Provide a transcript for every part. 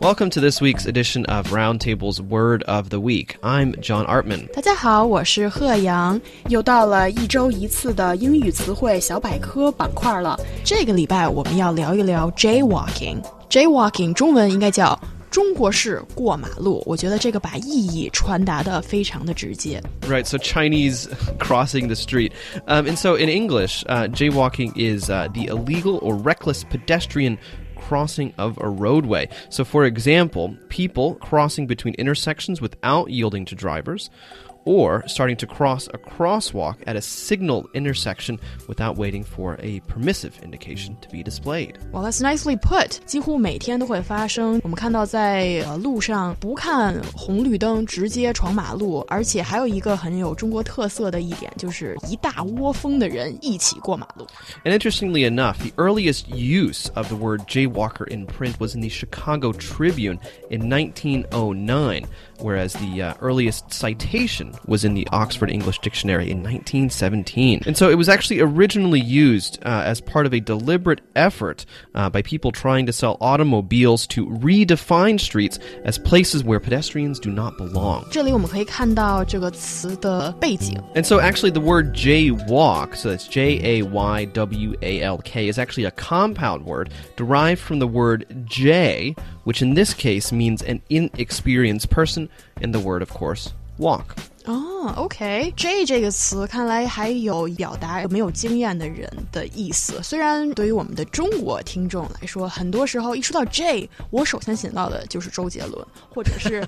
Welcome to this week's edition of Roundtable's Word of the Week. I'm John Artman. 大家好，我是贺阳。又到了一周一次的英语词汇小百科板块了。这个礼拜我们要聊一聊 jaywalking。jaywalking 中文应该叫中国式过马路。我觉得这个把意义传达的非常的直接。 Right, so Chinese crossing the street. Um, and so in English, uh, jaywalking is uh, the illegal or reckless pedestrian crossing of a roadway. So, for example, people crossing between intersections without yielding to drivers, or starting to cross a crosswalk at a signal intersection without waiting for a permissive indication to be displayed. Well, that's nicely put。几乎每天都会发生。我们看到在呃路上不看红绿灯直接闯马路，而且还有一个很有中国特色的一点，就是一大窝蜂的人一起过马路。 And interestingly enough, the earliest use of the word jaywalker in print was in the Chicago Tribune in 1909, whereas the uh, earliest citation was in the Oxford English Dictionary in 1917. And so it was actually originally used uh, as part of a deliberate effort uh, by people trying to sell automobiles to redefine streets as places where pedestrians do not belong. And so actually the word jaywalk, so that's J A Y W A L K, is actually a compound word derived from the word jay, which in this case means an inexperienced person and the word, of course, walk. Oh. 嗯，OK，这这个词看来还有表达没有经验的人的意思。虽然对于我们的中国听众来说，很多时候一说到 J，我首先想到的就是周杰伦，或者是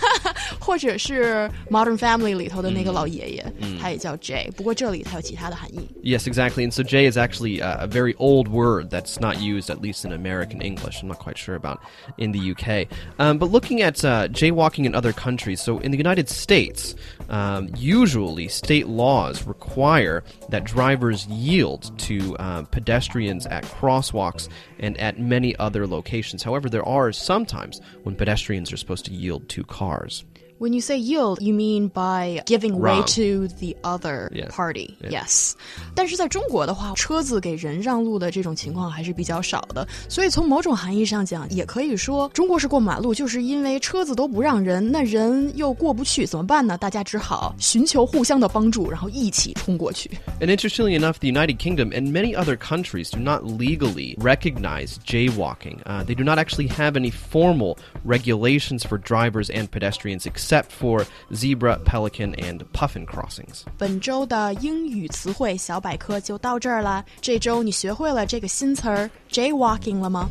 或者是 Modern Family 里头的那个老爷爷，嗯、他也叫 J。不过这里它有其他的含义。Yes, exactly. And so jay is actually a very old word that's not used, at least in American English. I'm not quite sure about in the UK. Um, but looking at uh, jaywalking in other countries, so in the United States. Uh, um, usually state laws require that drivers yield to uh, pedestrians at crosswalks and at many other locations. However, there are sometimes when pedestrians are supposed to yield to cars. When you say yield, you mean by giving way Wrong. to the other Yeah. party. Yeah. Yes. 但是在中国的话，车子给人让路的这种情况还是比较少的，所以从某种含义上讲，也可以说中国式过马路就是因为车子都不让人，那人又过不去，怎么办呢？大家只好寻求互相的帮助，然后一起冲过去。 And interestingly enough, the United Kingdom and many other countries do not legally recognize jaywalking. Uh, they do not actually have any formal regulations for drivers and pedestrians except for zebra, pelican, and puffin crossings. 本周的英语词汇小百科就到这儿啦。这周你学会了这个新词儿 jaywalking 了吗？